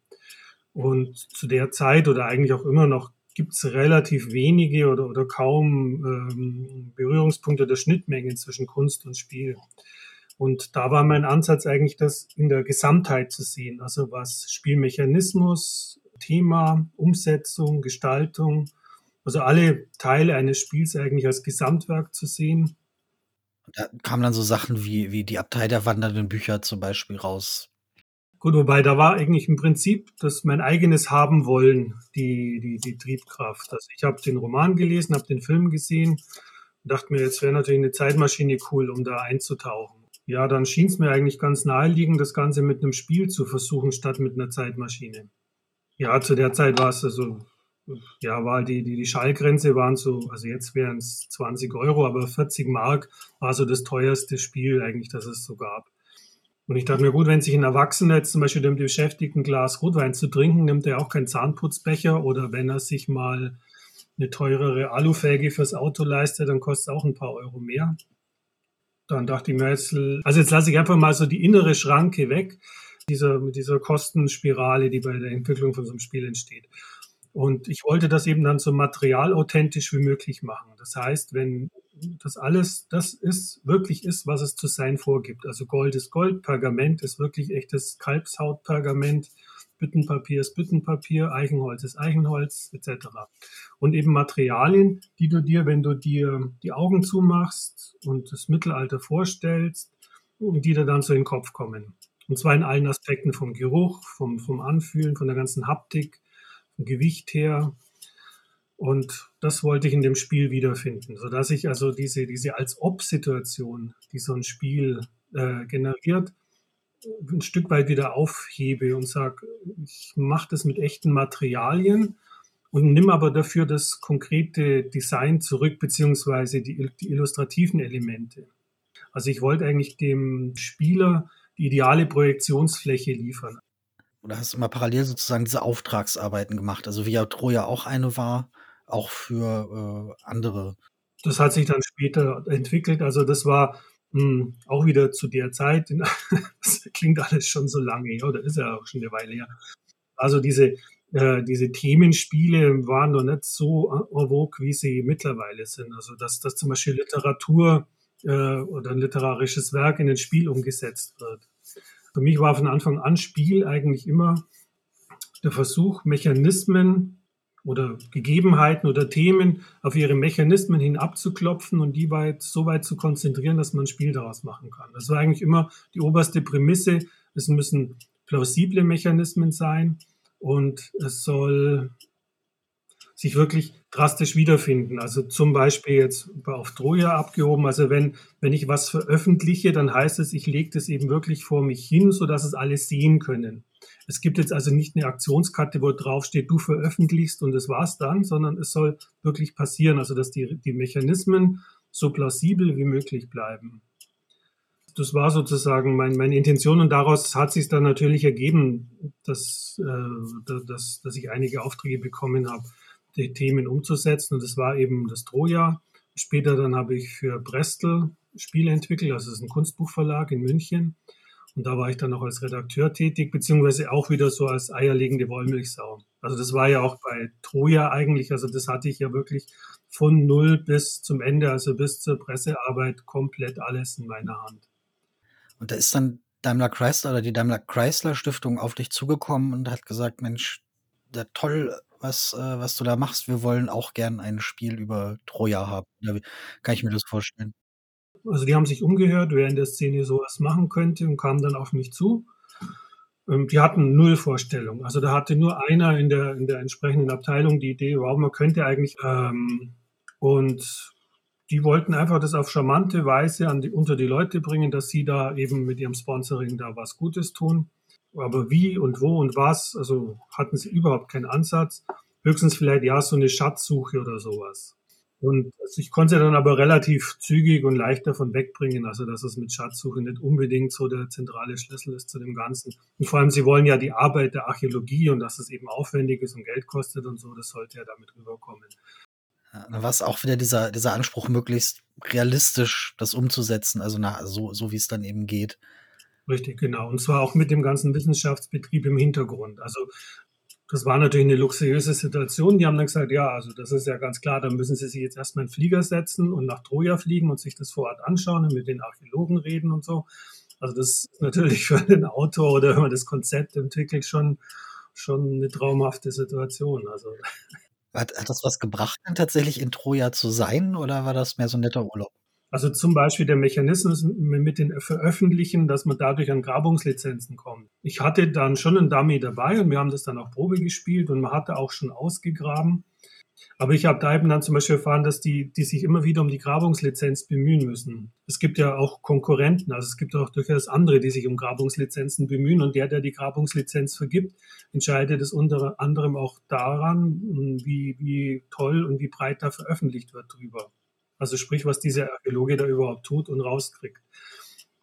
Und zu der Zeit oder eigentlich auch immer noch gibt es relativ wenige oder, oder kaum ähm, Berührungspunkte der Schnittmengen zwischen Kunst und Spiel. Und da war mein Ansatz eigentlich, das in der Gesamtheit zu sehen. Also was Spielmechanismus, Thema, Umsetzung, Gestaltung, also alle Teile eines Spiels eigentlich als Gesamtwerk zu sehen. Da kamen dann so Sachen wie, wie die Abtei der wandernden Bücher zum Beispiel raus. Gut, wobei da war eigentlich im Prinzip das mein eigenes Haben wollen, die, die, die Triebkraft. Also ich habe den Roman gelesen, habe den Film gesehen und dachte mir, jetzt wäre natürlich eine Zeitmaschine cool, um da einzutauchen. Ja, dann schien es mir eigentlich ganz naheliegend, das Ganze mit einem Spiel zu versuchen, statt mit einer Zeitmaschine. Ja, zu der Zeit war es also, ja, war die, die, die Schallgrenze waren so, also jetzt wären es 20 Euro, aber 40 Mark war so das teuerste Spiel eigentlich, das es so gab. Und ich dachte mir, gut, wenn sich ein Erwachsener jetzt zum Beispiel damit beschäftigt, ein Glas Rotwein zu trinken, nimmt er auch keinen Zahnputzbecher oder wenn er sich mal eine teurere Alufelge fürs Auto leistet, dann kostet es auch ein paar Euro mehr. Dann dachte ich mir jetzt, also jetzt lasse ich einfach mal so die innere Schranke weg, dieser, mit dieser Kostenspirale, die bei der Entwicklung von so einem Spiel entsteht. Und ich wollte das eben dann so materialauthentisch wie möglich machen. Das heißt, wenn das alles das ist, wirklich ist, was es zu sein vorgibt. Also Gold ist Gold, Pergament ist wirklich echtes Kalbshautpergament, Büttenpapier ist Büttenpapier, Eichenholz ist Eichenholz, etc. Und eben Materialien, die du dir, wenn du dir die Augen zumachst und das Mittelalter vorstellst, die dir dann in den Kopf kommen. Und zwar in allen Aspekten vom Geruch, vom, vom Anfühlen, von der ganzen Haptik, vom Gewicht her. Und das wollte ich in dem Spiel wiederfinden, sodass ich also diese, diese Als-Ob-Situation, die so ein Spiel äh, generiert, ein Stück weit wieder aufhebe und sage, ich mache das mit echten Materialien und nimm aber dafür das konkrete Design zurück, beziehungsweise die, die illustrativen Elemente. Also ich wollte eigentlich dem Spieler die ideale Projektionsfläche liefern. Oder hast du immer parallel sozusagen diese Auftragsarbeiten gemacht? Also wie ja Troja auch eine war, auch für äh, andere. Das hat sich dann später entwickelt. Also das war hm, auch wieder zu der Zeit, *laughs* das klingt alles schon so lange oder ist ja auch schon eine Weile her. Also diese, äh, diese Themenspiele waren noch nicht so en wie sie mittlerweile sind. Also dass, dass zum Beispiel Literatur äh, oder ein literarisches Werk in ein Spiel umgesetzt wird. Für mich war von Anfang an Spiel eigentlich immer der Versuch, Mechanismen oder Gegebenheiten oder Themen auf ihre Mechanismen hin abzuklopfen und die weit, so weit zu konzentrieren, dass man ein Spiel daraus machen kann. Das war eigentlich immer die oberste Prämisse. Es müssen plausible Mechanismen sein und es soll sich wirklich drastisch wiederfinden. Also zum Beispiel jetzt auf Troja abgehoben. Also wenn, wenn ich was veröffentliche, dann heißt es, ich lege das eben wirklich vor mich hin, sodass es alle sehen können. Es gibt jetzt also nicht eine Aktionskarte, wo drauf steht, du veröffentlichst und das war's dann, sondern es soll wirklich passieren, also dass die, die Mechanismen so plausibel wie möglich bleiben. Das war sozusagen mein, meine Intention und daraus hat sich dann natürlich ergeben, dass, äh, dass, dass ich einige Aufträge bekommen habe, die Themen umzusetzen und das war eben das Troja. Später dann habe ich für Brestel Spiele entwickelt, also es ist ein Kunstbuchverlag in München Und da war ich dann noch als Redakteur tätig, beziehungsweise auch wieder so als eierlegende Wollmilchsau. Also das war ja auch bei Troja eigentlich, also das hatte ich ja wirklich von null bis zum Ende, also bis zur Pressearbeit, komplett alles in meiner Hand. Und da ist dann Daimler Chrysler oder die Daimler Chrysler Stiftung auf dich zugekommen und hat gesagt, Mensch, ja, toll, was, äh, was du da machst. Wir wollen auch gern ein Spiel über Troja haben. Oder kann ich mir das vorstellen? Also die haben sich umgehört, wer in der Szene sowas machen könnte und kamen dann auf mich zu. Ähm, die hatten null Vorstellung. Also da hatte nur einer in der, in der entsprechenden Abteilung die Idee, wow, man könnte eigentlich, ähm, und die wollten einfach das auf charmante Weise die, unter die Leute bringen, dass sie da eben mit ihrem Sponsoring da was Gutes tun. Aber wie und wo und was, also hatten sie überhaupt keinen Ansatz. Höchstens vielleicht ja so eine Schatzsuche oder sowas. Und also ich konnte dann aber relativ zügig und leicht davon wegbringen, also dass es mit Schatzsuche nicht unbedingt so der zentrale Schlüssel ist zu dem Ganzen. Und vor allem, sie wollen ja die Arbeit der Archäologie und dass es eben aufwendig ist und Geld kostet und so, das sollte ja damit rüberkommen. Ja, dann war es auch wieder dieser, dieser Anspruch, möglichst realistisch das umzusetzen, also na, so, so wie es dann eben geht. Richtig, genau. Und zwar auch mit dem ganzen Wissenschaftsbetrieb im Hintergrund. Also das war natürlich eine luxuriöse Situation. Die haben dann gesagt, ja, also das ist ja ganz klar, dann müssen sie sich jetzt erstmal in den Flieger setzen und nach Troja fliegen und sich das vor Ort anschauen und mit den Archäologen reden und so. Also das ist natürlich *laughs* für den Autor oder wenn man das Konzept entwickelt schon, schon eine traumhafte Situation. Also. Hat, hat das was gebracht, dann tatsächlich in Troja zu sein oder war das mehr so ein netter Urlaub? Also zum Beispiel der Mechanismus mit den Veröffentlichen, dass man dadurch an Grabungslizenzen kommt. Ich hatte dann schon einen Dummy dabei und wir haben das dann auch Probe gespielt und man hatte auch schon ausgegraben. Aber ich habe da eben dann zum Beispiel erfahren, dass die, die sich immer wieder um die Grabungslizenz bemühen müssen. Es gibt ja auch Konkurrenten, also es gibt auch durchaus andere, die sich um Grabungslizenzen bemühen und der, der die Grabungslizenz vergibt, entscheidet es unter anderem auch daran, wie, wie toll und wie breit da veröffentlicht wird drüber. Also sprich, was dieser Archäologe da überhaupt tut und rauskriegt.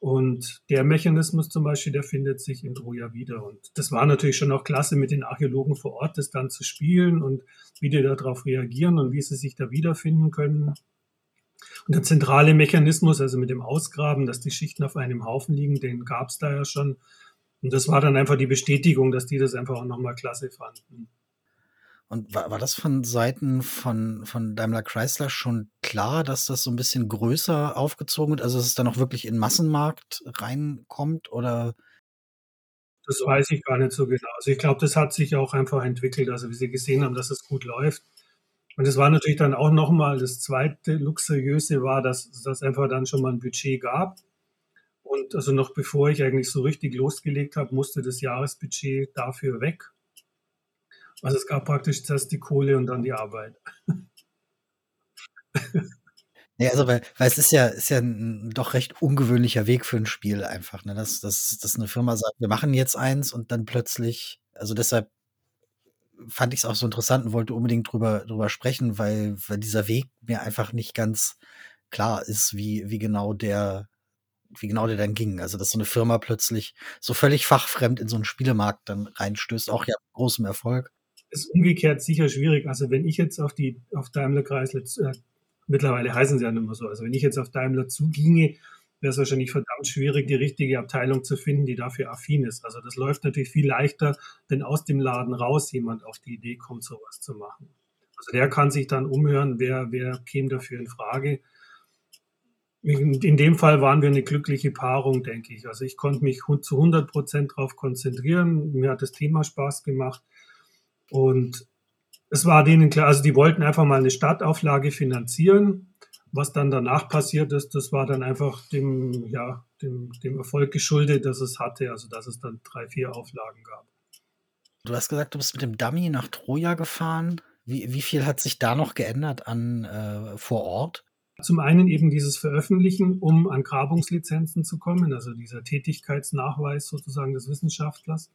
Und der Mechanismus zum Beispiel, der findet sich in Troja wieder. Und das war natürlich schon auch klasse, mit den Archäologen vor Ort das dann zu spielen und wie die darauf reagieren und wie sie sich da wiederfinden können. Und der zentrale Mechanismus, also mit dem Ausgraben, dass die Schichten auf einem Haufen liegen, den gab es da ja schon. Und das war dann einfach die Bestätigung, dass die das einfach auch nochmal klasse fanden. Und war, war das von Seiten von, von Daimler Chrysler schon klar, dass das so ein bisschen größer aufgezogen wird? Also, dass es dann auch wirklich in Massenmarkt reinkommt oder? Das weiß ich gar nicht so genau. Also, ich glaube, das hat sich auch einfach entwickelt, also wie Sie gesehen haben, dass es gut läuft. Und es war natürlich dann auch nochmal das zweite Luxuriöse war, dass es einfach dann schon mal ein Budget gab. Und also noch bevor ich eigentlich so richtig losgelegt habe, musste das Jahresbudget dafür weg. Also es gab praktisch zuerst die Kohle und dann die Arbeit. *laughs* Ja, also weil, weil es ist ja, ist ja ein doch recht ungewöhnlicher Weg für ein Spiel einfach, ne? Dass, dass, dass eine Firma sagt, wir machen jetzt eins und dann plötzlich, also deshalb fand ich es auch so interessant und wollte unbedingt drüber, drüber sprechen, weil, weil dieser Weg mir einfach nicht ganz klar ist, wie, wie genau der, wie genau der dann ging. Also, dass so eine Firma plötzlich so völlig fachfremd in so einen Spielemarkt dann reinstößt, auch ja mit großem Erfolg ist umgekehrt sicher schwierig. Also wenn ich jetzt auf die auf Daimler Chrysler äh, mittlerweile heißen sie ja nicht mehr so. Also wenn ich jetzt auf Daimler zuginge, wäre es wahrscheinlich verdammt schwierig, die richtige Abteilung zu finden, die dafür affin ist. Also das läuft natürlich viel leichter, wenn aus dem Laden raus jemand auf die Idee kommt, sowas zu machen. Also der kann sich dann umhören, wer, wer käme dafür in Frage. In dem Fall waren wir eine glückliche Paarung, denke ich. Also ich konnte mich zu 100 Prozent darauf konzentrieren. Mir hat das Thema Spaß gemacht. Und es war denen klar, also die wollten einfach mal eine Startauflage finanzieren. Was dann danach passiert ist, das war dann einfach dem, ja, dem, dem Erfolg geschuldet, dass es hatte, also dass es dann drei, vier Auflagen gab. Du hast gesagt, du bist mit dem Dummy nach Troja gefahren. Wie, wie viel hat sich da noch geändert an äh, vor Ort? Zum einen eben dieses Veröffentlichen, um an Grabungslizenzen zu kommen, also dieser Tätigkeitsnachweis sozusagen des Wissenschaftlers.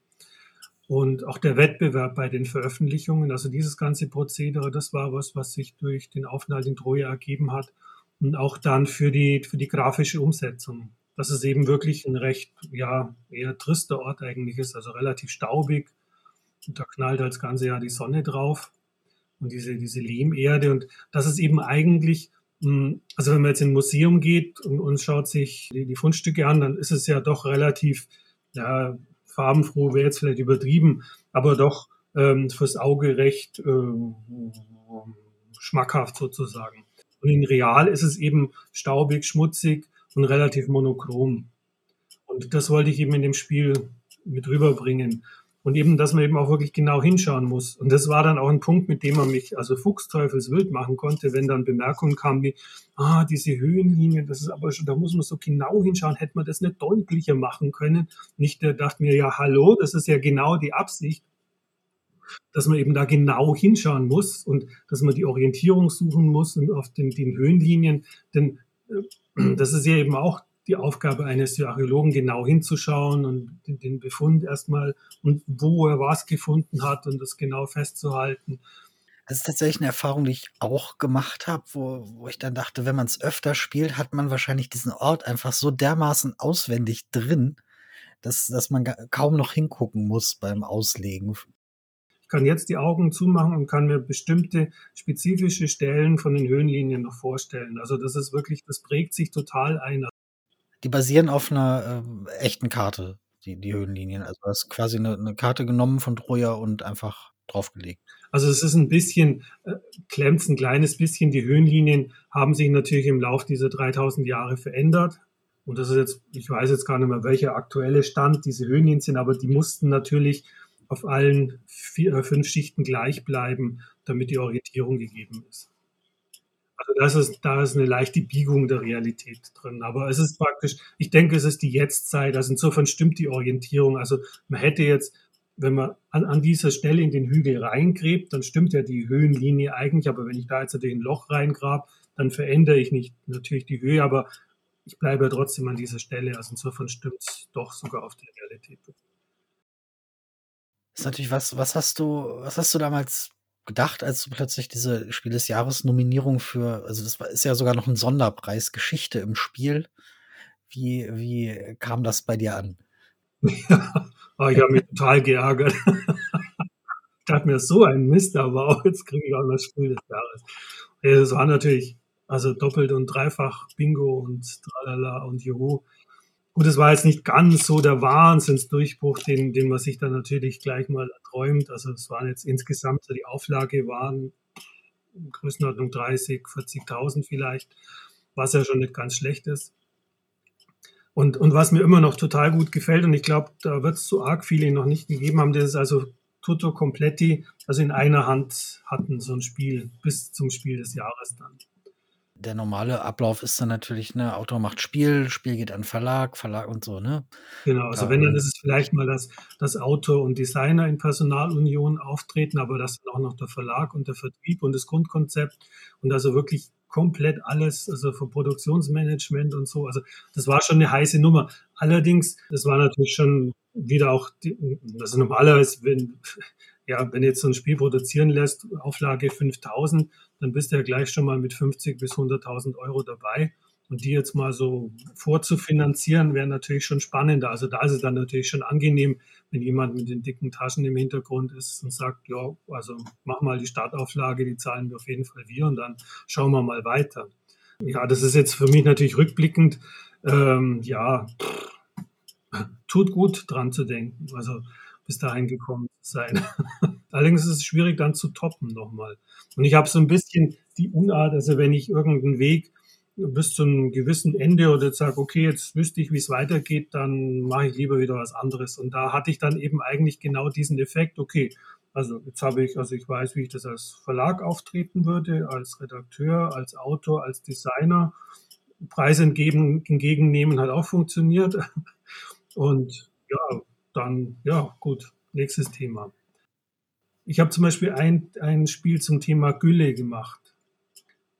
Und auch der Wettbewerb bei den Veröffentlichungen, also dieses ganze Prozedere, das war was, was sich durch den Aufenthalt in Troja ergeben hat. Und auch dann für die, für die grafische Umsetzung. Dass es eben wirklich ein recht, ja, eher trister Ort eigentlich ist, also relativ staubig. Und da knallt als ganze Jahr die Sonne drauf. Und diese, diese Lehmerde. Und das ist eben eigentlich, hm, also wenn man jetzt in ein Museum geht und, und schaut sich die, die Fundstücke an, dann ist es ja doch relativ ja, farbenfroh wäre jetzt vielleicht übertrieben, aber doch ähm, fürs Auge recht äh, schmackhaft sozusagen. Und in Real ist es eben staubig, schmutzig und relativ monochrom. Und das wollte ich eben in dem Spiel mit rüberbringen. Und eben, dass man eben auch wirklich genau hinschauen muss. Und das war dann auch ein Punkt, mit dem man mich also fuchsteufelswild machen konnte, wenn dann Bemerkungen kamen wie, ah, diese Höhenlinie, das ist aber schon, da muss man so genau hinschauen, hätte man das nicht deutlicher machen können. Nicht, der dachte mir, ja, hallo, das ist ja genau die Absicht, dass man eben da genau hinschauen muss und dass man die Orientierung suchen muss und auf den, den Höhenlinien, denn äh, das ist ja eben auch die Aufgabe eines Archäologen, genau hinzuschauen und den, Befund erstmal und wo er was gefunden hat und das genau festzuhalten. Das ist tatsächlich eine Erfahrung, die ich auch gemacht habe, wo, wo ich dann dachte, wenn man es öfter spielt, hat man wahrscheinlich diesen Ort einfach so dermaßen auswendig drin, dass, dass man kaum noch hingucken muss beim Auslegen. Ich kann jetzt die Augen zumachen und kann mir bestimmte spezifische Stellen von den Höhenlinien noch vorstellen. Also das ist wirklich, das prägt sich total ein. Die basieren auf einer äh, echten Karte, die, die Höhenlinien. Also du hast quasi eine, eine Karte genommen von Troja und einfach draufgelegt. Also es ist ein bisschen, äh, klemmt ein kleines bisschen. Die Höhenlinien haben sich natürlich im Laufe dieser 3000 Jahre verändert. Und das ist jetzt, ich weiß jetzt gar nicht mehr, welcher aktuelle Stand diese Höhenlinien sind, aber die mussten natürlich auf allen vier, äh, fünf Schichten gleich bleiben, damit die Orientierung gegeben ist. Also das ist, da ist eine leichte Biegung der Realität drin. Aber es ist praktisch, ich denke, es ist die Jetztzeit. Also insofern stimmt die Orientierung. Also man hätte jetzt, wenn man an, an dieser Stelle in den Hügel reingräbt, dann stimmt ja die Höhenlinie eigentlich. Aber wenn ich da jetzt natürlich ein Loch reingrab, dann verändere ich nicht natürlich die Höhe, aber ich bleibe ja trotzdem an dieser Stelle. Also insofern stimmt es doch sogar auf die Realität. Das ist natürlich was, was hast du, was hast du damals gedacht, als du plötzlich diese Spiel des Jahres Nominierung für, also das ist ja sogar noch ein Sonderpreis Geschichte im Spiel. Wie, wie kam das bei dir an? Ja, *laughs* oh, ich habe mich total geärgert. *laughs* ich dachte mir, so ein Mist, aber auch jetzt kriege ich auch das Spiel des Jahres. Es war natürlich, also doppelt und dreifach Bingo und tralala und Juhu. Gut, es war jetzt nicht ganz so der Wahnsinnsdurchbruch, den, den man sich dann natürlich gleich mal erträumt. Also es waren jetzt insgesamt, die Auflage waren in Größenordnung 30, 40.000 vielleicht, was ja schon nicht ganz schlecht ist. Und, und was mir immer noch total gut gefällt, und ich glaube, da wird es so arg viele noch nicht gegeben haben, das ist also Tutto Completi, also in einer Hand hatten so ein Spiel bis zum Spiel des Jahres dann der normale Ablauf ist dann natürlich, ne, Autor macht Spiel, Spiel geht an Verlag, Verlag und so, ne? Genau, also wenn, dann ist es vielleicht mal, dass, dass Autor und Designer in Personalunion auftreten, aber das dann auch noch der Verlag und der Vertrieb und das Grundkonzept und also wirklich komplett alles, also vom Produktionsmanagement und so. Also das war schon eine heiße Nummer. Allerdings, das war natürlich schon wieder auch, die, also normalerweise, wenn, ja, wenn jetzt so ein Spiel produzieren lässt, Auflage 5000, dann bist du ja gleich schon mal mit 50 bis 100.000 Euro dabei. Und die jetzt mal so vorzufinanzieren, wäre natürlich schon spannender. Also da ist es dann natürlich schon angenehm, wenn jemand mit den dicken Taschen im Hintergrund ist und sagt, ja, also mach mal die Startauflage, die zahlen wir auf jeden Fall wir und dann schauen wir mal weiter. Ja, das ist jetzt für mich natürlich rückblickend, ähm, ja, tut gut dran zu denken. Also bis dahin gekommen sein. *laughs* Allerdings ist es schwierig dann zu toppen nochmal. Und ich habe so ein bisschen die Unart, also wenn ich irgendeinen Weg bis zu einem gewissen Ende oder sage, okay, jetzt wüsste ich, wie es weitergeht, dann mache ich lieber wieder was anderes. Und da hatte ich dann eben eigentlich genau diesen Effekt, okay, also jetzt habe ich, also ich weiß, wie ich das als Verlag auftreten würde, als Redakteur, als Autor, als Designer. Preise entgegen, entgegennehmen hat auch funktioniert. *laughs* Und ja, dann, ja, gut, nächstes Thema. Ich habe zum Beispiel ein, ein Spiel zum Thema Gülle gemacht.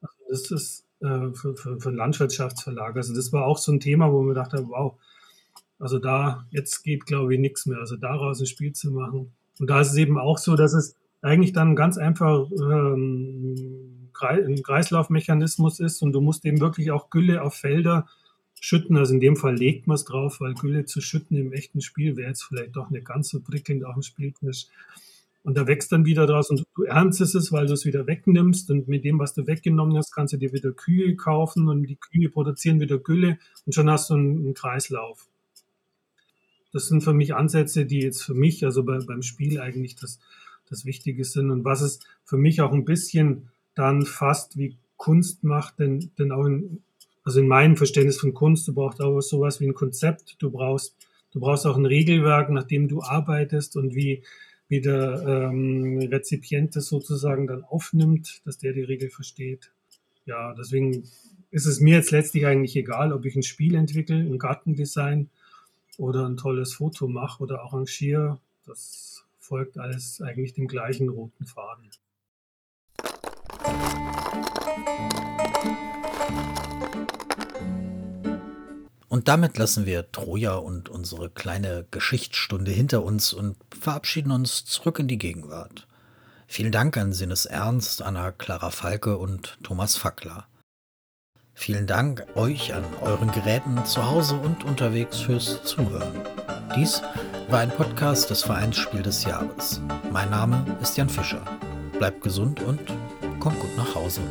Also das ist äh, für, für, für Landwirtschaftsverlag. Also das war auch so ein Thema, wo man dachte, wow, also da, jetzt geht, glaube ich, nichts mehr. Also daraus ein Spiel zu machen. Und da ist es eben auch so, dass es eigentlich dann ganz einfach ähm, ein Kreislaufmechanismus ist und du musst eben wirklich auch Gülle auf Felder schütten. Also in dem Fall legt man es drauf, weil Gülle zu schütten im echten Spiel wäre jetzt vielleicht doch nicht ganz so prickelnd auf dem Spieltisch. Und da wächst dann wieder draus und du erntest es, weil du es wieder wegnimmst. Und mit dem, was du weggenommen hast, kannst du dir wieder Kühe kaufen und die Kühe produzieren wieder Gülle und schon hast du einen, einen Kreislauf. das sind für mich Ansätze, die jetzt für mich, also bei, beim Spiel eigentlich das, das Wichtige sind und was es für mich auch ein bisschen dann fast wie Kunst macht, denn, denn auch in, also in meinem Verständnis von Kunst, du brauchst auch sowas wie ein Konzept, du brauchst, du brauchst auch ein Regelwerk, nach dem du arbeitest und wie, wie der ähm, Rezipient das sozusagen dann aufnimmt, dass der die Regel versteht. Ja, deswegen ist es mir jetzt letztlich eigentlich egal, ob ich ein Spiel entwickle, ein Gartendesign oder ein tolles Foto mache oder arrangiere. Das folgt alles eigentlich dem gleichen roten Faden. Und damit lassen wir Troja und unsere kleine Geschichtsstunde hinter uns und verabschieden uns zurück in die Gegenwart. Vielen Dank an Sinnes Ernst, Anna Clara Falke und Thomas Fackler. Vielen Dank euch an euren Geräten zu Hause und unterwegs fürs Zuhören. Dies war ein Podcast des Vereins Spiel des Jahres. Mein Name ist Jan Fischer. Bleibt gesund und kommt gut nach Hause.